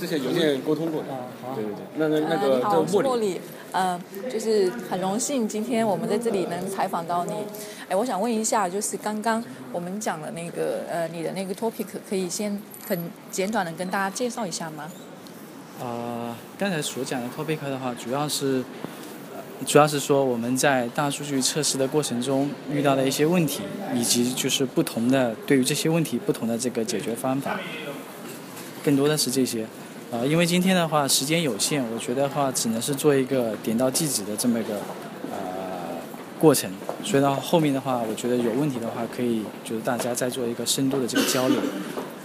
之前邮件沟通过的。啊，好对。对对，那那那好，茉莉，茉莉。呃，就是很荣幸今天我们在这里能采访到你。哎，我想问一下，就是刚刚我们讲的那个呃，你的那个 topic，可以先很简短的跟大家介绍一下吗？啊，刚才所讲的 topic 的话，主要是，呃主要是说我们在大数据测试的过程中遇到的一些问题，以及就是不同的对于这些问题不同的这个解决方法，更多的是这些。呃，因为今天的话时间有限，我觉得话只能是做一个点到即止的这么一个呃过程，所以呢后面的话，我觉得有问题的话，可以就是大家再做一个深度的这个交流。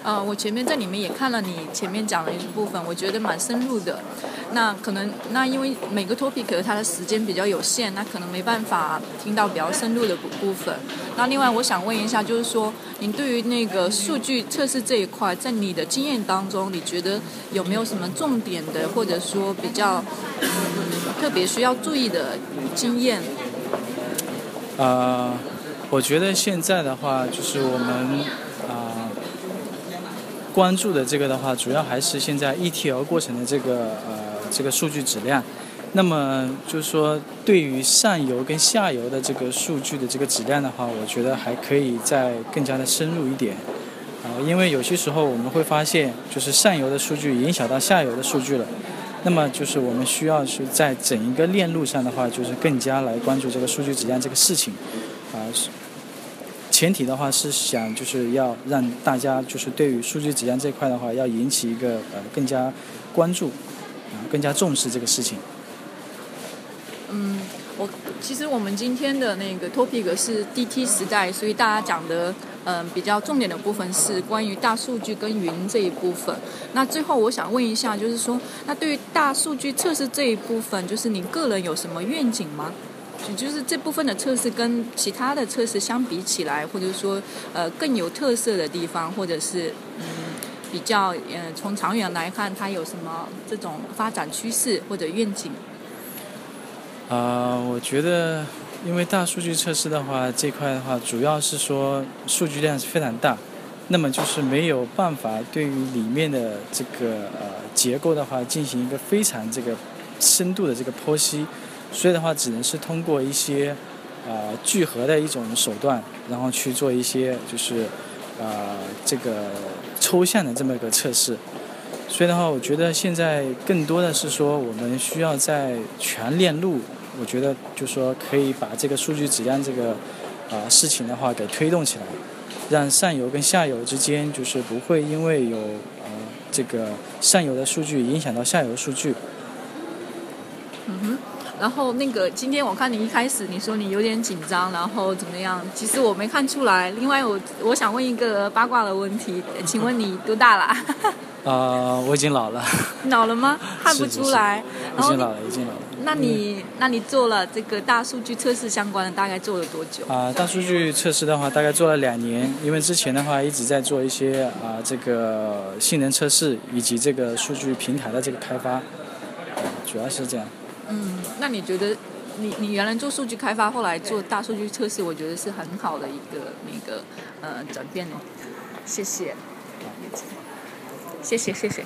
呃，我前面在里面也看了你前面讲的一部分，我觉得蛮深入的。那可能那因为每个 topic 它的时间比较有限，那可能没办法听到比较深入的部部分。那另外我想问一下，就是说您对于那个数据测试这一块，在你的经验当中，你觉得有没有什么重点的，或者说比较特别需要注意的经验？呃，我觉得现在的话，就是我们啊、关注的这个的话，主要还是现在 ETL 过程的这个这个数据质量。那么就是说，对于上游跟下游的这个数据的这个质量的话，我觉得还可以再更加的深入一点。啊、因为有些时候我们会发现，就是上游的数据影响到下游的数据了。那么就是我们需要是在整一个链路上的话，就是更加来关注这个数据质量这个事情，啊、前提的话是想就是要让大家就是对于数据质量这块的话，要引起一个呃更加关注，更加重视这个事情。嗯，我其实我们今天的那个 topic 是 DT 时代，所以大家讲的嗯、比较重点的部分是关于大数据跟云这一部分。那最后我想问一下，就是说，那对于大数据测试这一部分，就是您个人有什么愿景吗？就就是这部分的测试跟其他的测试相比起来，或者说呃更有特色的地方，或者是嗯比较呃从长远来看，它有什么这种发展趋势或者愿景？啊、我觉得，因为大数据测试的话，这块的话，主要是说数据量是非常大，那么就是没有办法对于里面的这个呃结构的话进行一个非常这个深度的这个剖析，所以的话，只能是通过一些呃聚合的一种手段，然后去做一些就是呃这个抽象的这么一个测试。所以的话，我觉得现在更多的是说，我们需要在全链路，我觉得就说可以把这个数据质量这个啊、事情的话给推动起来，让上游跟下游之间就是不会因为有呃这个上游的数据影响到下游数据。嗯哼，然后那个今天我看你一开始你说你有点紧张，然后怎么样？其实我没看出来。另外我我想问一个八卦的问题，请问你多大了？啊、我已经老了，老了吗？看不出来。已经老了，已经老了。那你那你做了这个大数据测试相关的，大概做了多久？啊、大数据测试的话，大概做了两年，因为之前的话一直在做一些啊、这个性能测试以及这个数据平台的这个开发，啊主要是这样。嗯，那你觉得你你原来做数据开发，后来做大数据测试，我觉得是很好的一个那个呃转变呢。谢谢，谢谢谢谢。